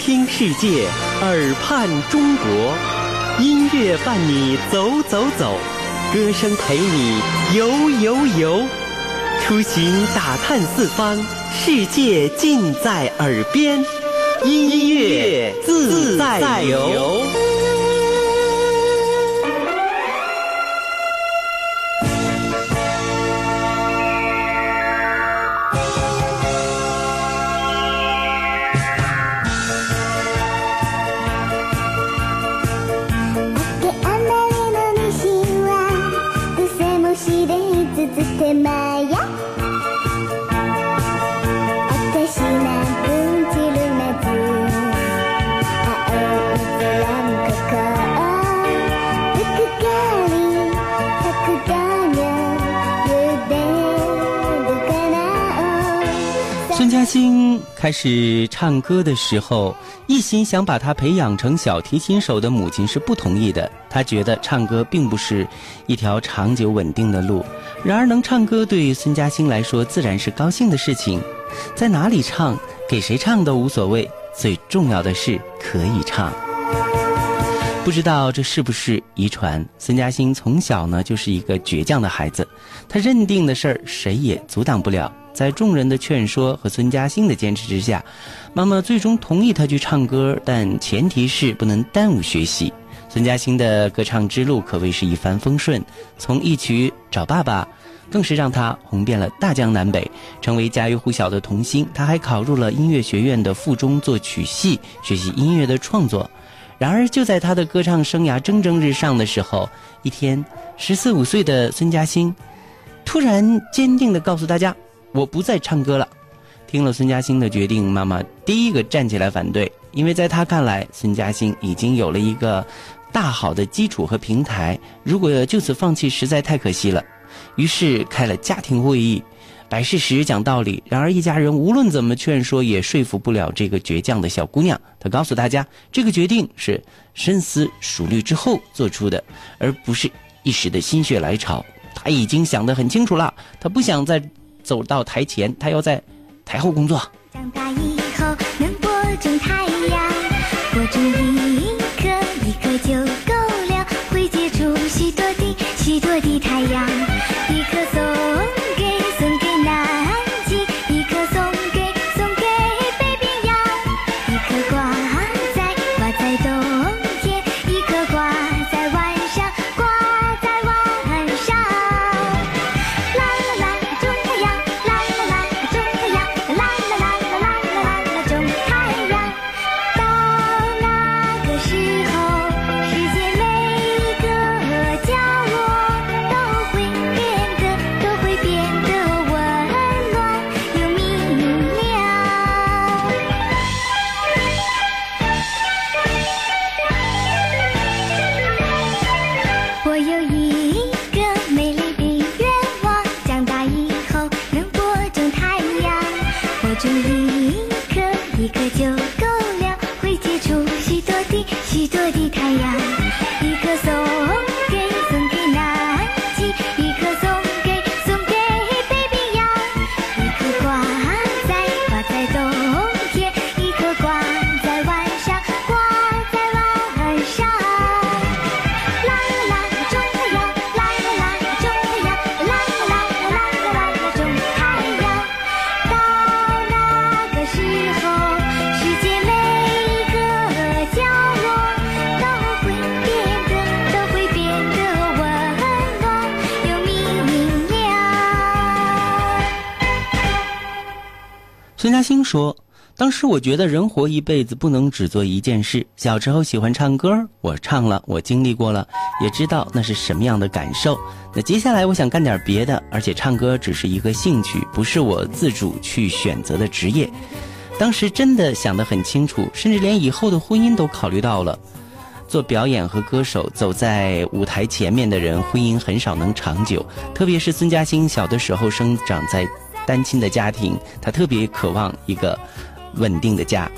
听世界，耳畔中国，音乐伴你走走走，歌声陪你游游游。出行打探四方，世界尽在耳边，音乐自在游。嘉欣开始唱歌的时候，一心想把他培养成小提琴手的母亲是不同意的。他觉得唱歌并不是一条长久稳定的路。然而，能唱歌对于孙嘉欣来说自然是高兴的事情。在哪里唱，给谁唱都无所谓，最重要的是可以唱。不知道这是不是遗传？孙嘉欣从小呢就是一个倔强的孩子，他认定的事儿谁也阻挡不了。在众人的劝说和孙嘉欣的坚持之下，妈妈最终同意他去唱歌，但前提是不能耽误学习。孙嘉欣的歌唱之路可谓是一帆风顺，从一曲找爸爸，更是让他红遍了大江南北，成为家喻户晓的童星。他还考入了音乐学院的附中作曲系，学习音乐的创作。然而，就在他的歌唱生涯蒸蒸日上的时候，一天，十四五岁的孙嘉欣突然坚定地告诉大家。我不再唱歌了。听了孙嘉欣的决定，妈妈第一个站起来反对，因为在她看来，孙嘉欣已经有了一个大好的基础和平台，如果就此放弃，实在太可惜了。于是开了家庭会议，摆事实讲道理。然而一家人无论怎么劝说，也说服不了这个倔强的小姑娘。她告诉大家，这个决定是深思熟虑之后做出的，而不是一时的心血来潮。她已经想得很清楚了，她不想再。走到台前，他要在台后工作。长大以后能播种太阳，播种一颗一颗就够了，会结出许多的许多的太阳，一颗种一颗一颗就孙嘉欣说：“当时我觉得人活一辈子不能只做一件事。小时候喜欢唱歌，我唱了，我经历过了，也知道那是什么样的感受。那接下来我想干点别的，而且唱歌只是一个兴趣，不是我自主去选择的职业。当时真的想得很清楚，甚至连以后的婚姻都考虑到了。做表演和歌手，走在舞台前面的人，婚姻很少能长久。特别是孙嘉欣小的时候生长在。”单亲的家庭，他特别渴望一个稳定的家。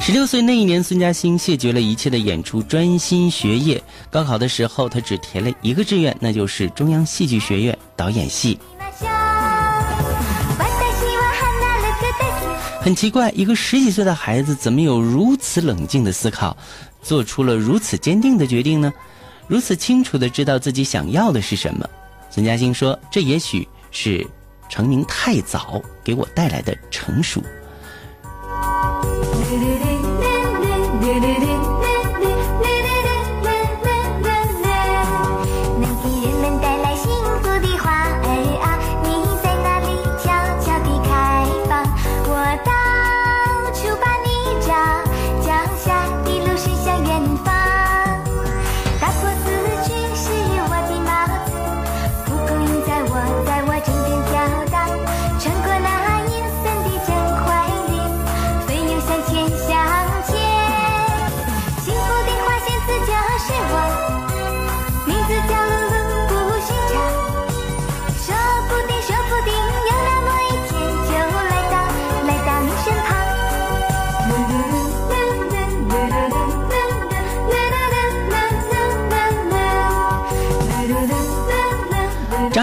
十六岁那一年，孙嘉欣谢绝了一切的演出，专心学业。高考的时候，他只填了一个志愿，那就是中央戏剧学院导演系。很奇怪，一个十几岁的孩子怎么有如此冷静的思考，做出了如此坚定的决定呢？如此清楚的知道自己想要的是什么？孙嘉欣说：“这也许是成名太早给我带来的成熟。”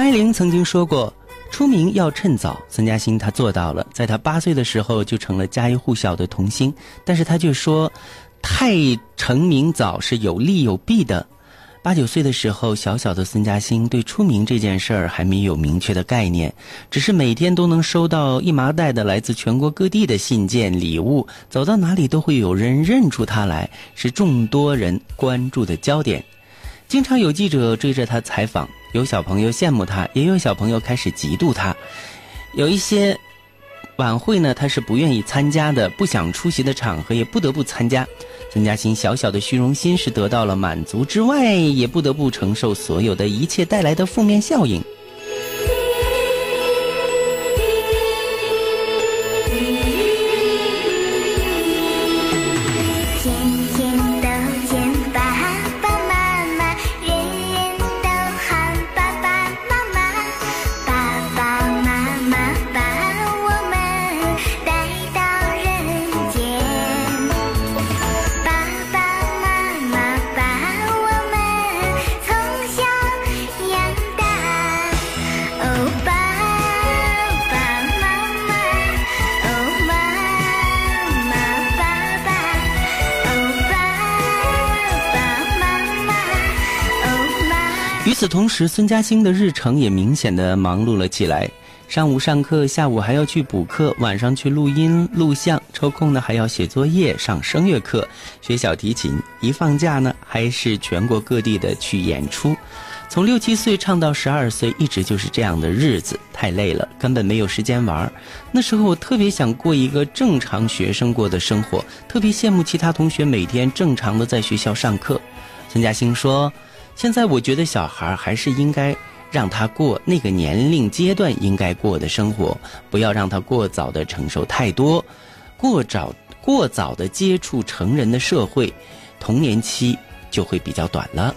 爱玲曾经说过：“出名要趁早。”孙嘉欣他做到了，在他八岁的时候就成了家喻户晓的童星。但是他却说：“太成名早是有利有弊的。”八九岁的时候，小小的孙嘉欣对出名这件事儿还没有明确的概念，只是每天都能收到一麻袋的来自全国各地的信件礼物，走到哪里都会有人认出他来，是众多人关注的焦点。经常有记者追着他采访。有小朋友羡慕他，也有小朋友开始嫉妒他。有一些晚会呢，他是不愿意参加的，不想出席的场合也不得不参加。曾嘉欣小小的虚荣心是得到了满足之外，也不得不承受所有的一切带来的负面效应。与此同时，孙嘉欣的日程也明显的忙碌了起来。上午上课，下午还要去补课，晚上去录音录像，抽空呢还要写作业、上声乐课、学小提琴。一放假呢，还是全国各地的去演出。从六七岁唱到十二岁，一直就是这样的日子，太累了，根本没有时间玩。那时候我特别想过一个正常学生过的生活，特别羡慕其他同学每天正常的在学校上课。孙嘉欣说。现在我觉得小孩还是应该让他过那个年龄阶段应该过的生活，不要让他过早的承受太多，过早过早的接触成人的社会，童年期就会比较短了。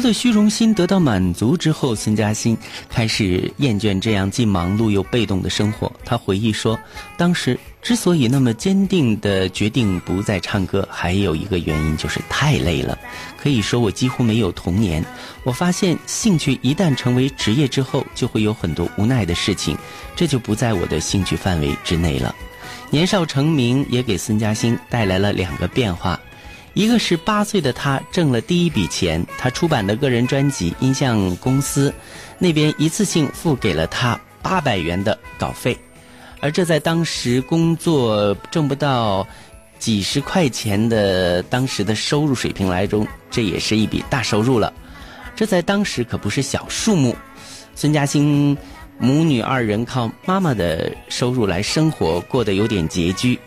的虚荣心得到满足之后，孙嘉欣开始厌倦这样既忙碌又被动的生活。他回忆说，当时之所以那么坚定的决定不再唱歌，还有一个原因就是太累了。可以说，我几乎没有童年。我发现，兴趣一旦成为职业之后，就会有很多无奈的事情，这就不在我的兴趣范围之内了。年少成名也给孙嘉欣带来了两个变化。一个是八岁的他挣了第一笔钱，他出版的个人专辑，音像公司那边一次性付给了他八百元的稿费，而这在当时工作挣不到几十块钱的当时的收入水平来中，这也是一笔大收入了。这在当时可不是小数目。孙嘉欣母女二人靠妈妈的收入来生活，过得有点拮据。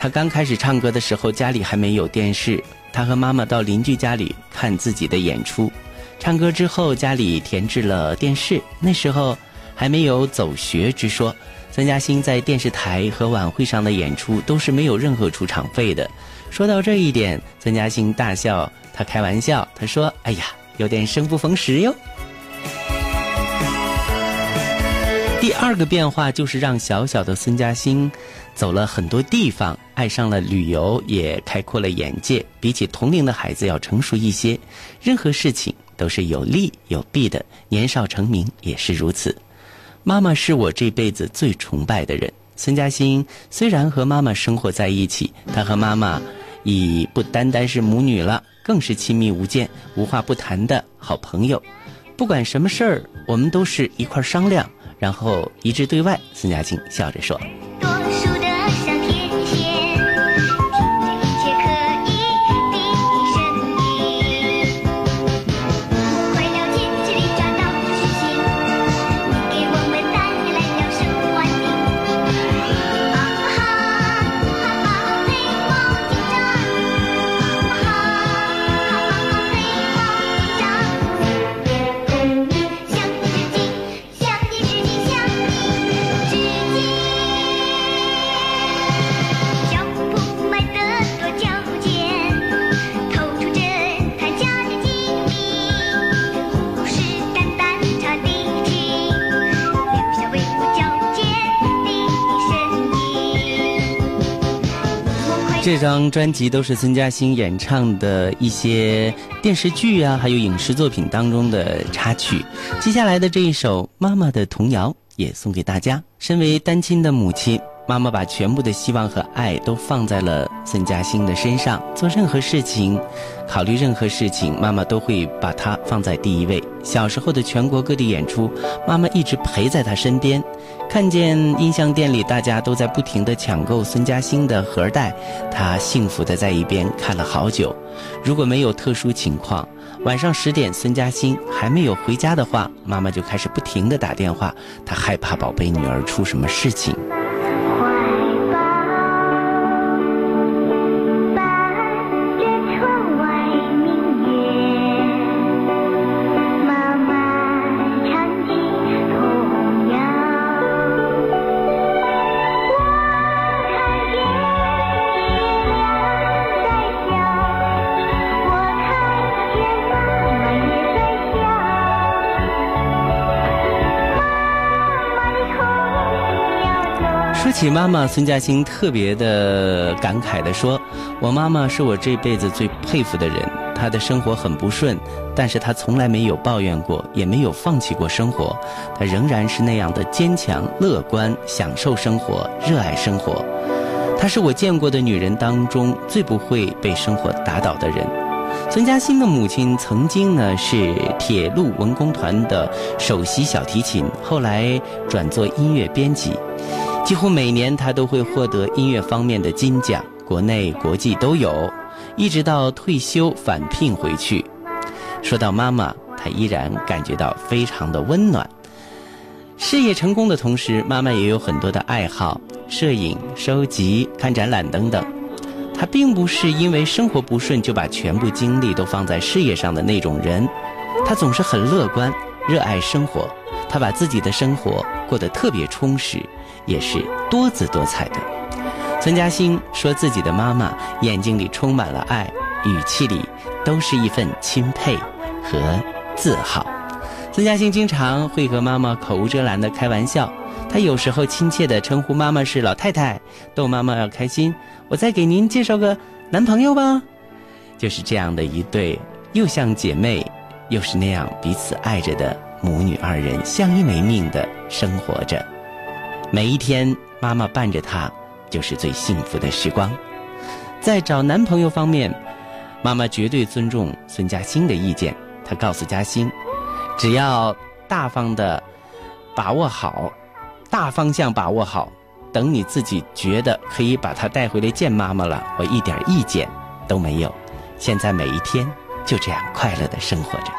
他刚开始唱歌的时候，家里还没有电视，他和妈妈到邻居家里看自己的演出。唱歌之后，家里填置了电视，那时候还没有走学之说。孙嘉欣在电视台和晚会上的演出都是没有任何出场费的。说到这一点，孙嘉欣大笑，他开玩笑，他说：“哎呀，有点生不逢时哟。”第二个变化就是让小小的孙嘉欣走了很多地方，爱上了旅游，也开阔了眼界。比起同龄的孩子要成熟一些，任何事情都是有利有弊的。年少成名也是如此。妈妈是我这辈子最崇拜的人。孙嘉欣虽然和妈妈生活在一起，她和妈妈已不单单是母女了，更是亲密无间、无话不谈的好朋友。不管什么事儿，我们都是一块商量。然后一致对外，孙嘉欣笑着说。这张专辑都是孙嘉欣演唱的一些电视剧啊，还有影视作品当中的插曲。接下来的这一首《妈妈的童谣》也送给大家。身为单亲的母亲。妈妈把全部的希望和爱都放在了孙嘉欣的身上，做任何事情，考虑任何事情，妈妈都会把她放在第一位。小时候的全国各地演出，妈妈一直陪在她身边。看见音像店里大家都在不停地抢购孙嘉欣的盒儿带，她幸福地在一边看了好久。如果没有特殊情况，晚上十点孙嘉欣还没有回家的话，妈妈就开始不停地打电话，她害怕宝贝女儿出什么事情。起妈妈，孙嘉欣特别的感慨的说：“我妈妈是我这辈子最佩服的人。她的生活很不顺，但是她从来没有抱怨过，也没有放弃过生活。她仍然是那样的坚强、乐观，享受生活，热爱生活。她是我见过的女人当中最不会被生活打倒的人。”孙嘉欣的母亲曾经呢是铁路文工团的首席小提琴，后来转做音乐编辑。几乎每年，他都会获得音乐方面的金奖，国内国际都有，一直到退休返聘回去。说到妈妈，他依然感觉到非常的温暖。事业成功的同时，妈妈也有很多的爱好，摄影、收集、看展览等等。她并不是因为生活不顺就把全部精力都放在事业上的那种人，她总是很乐观，热爱生活。她把自己的生活过得特别充实。也是多姿多彩的。孙嘉欣说自己的妈妈眼睛里充满了爱，语气里都是一份钦佩和自豪。孙嘉欣经常会和妈妈口无遮拦的开玩笑，他有时候亲切的称呼妈妈是老太太，逗妈妈要开心。我再给您介绍个男朋友吧。就是这样的一对，又像姐妹，又是那样彼此爱着的母女二人，相依为命的生活着。每一天，妈妈伴着她，就是最幸福的时光。在找男朋友方面，妈妈绝对尊重孙嘉欣的意见。她告诉嘉欣，只要大方的把握好，大方向把握好，等你自己觉得可以把他带回来见妈妈了，我一点意见都没有。现在每一天就这样快乐的生活着。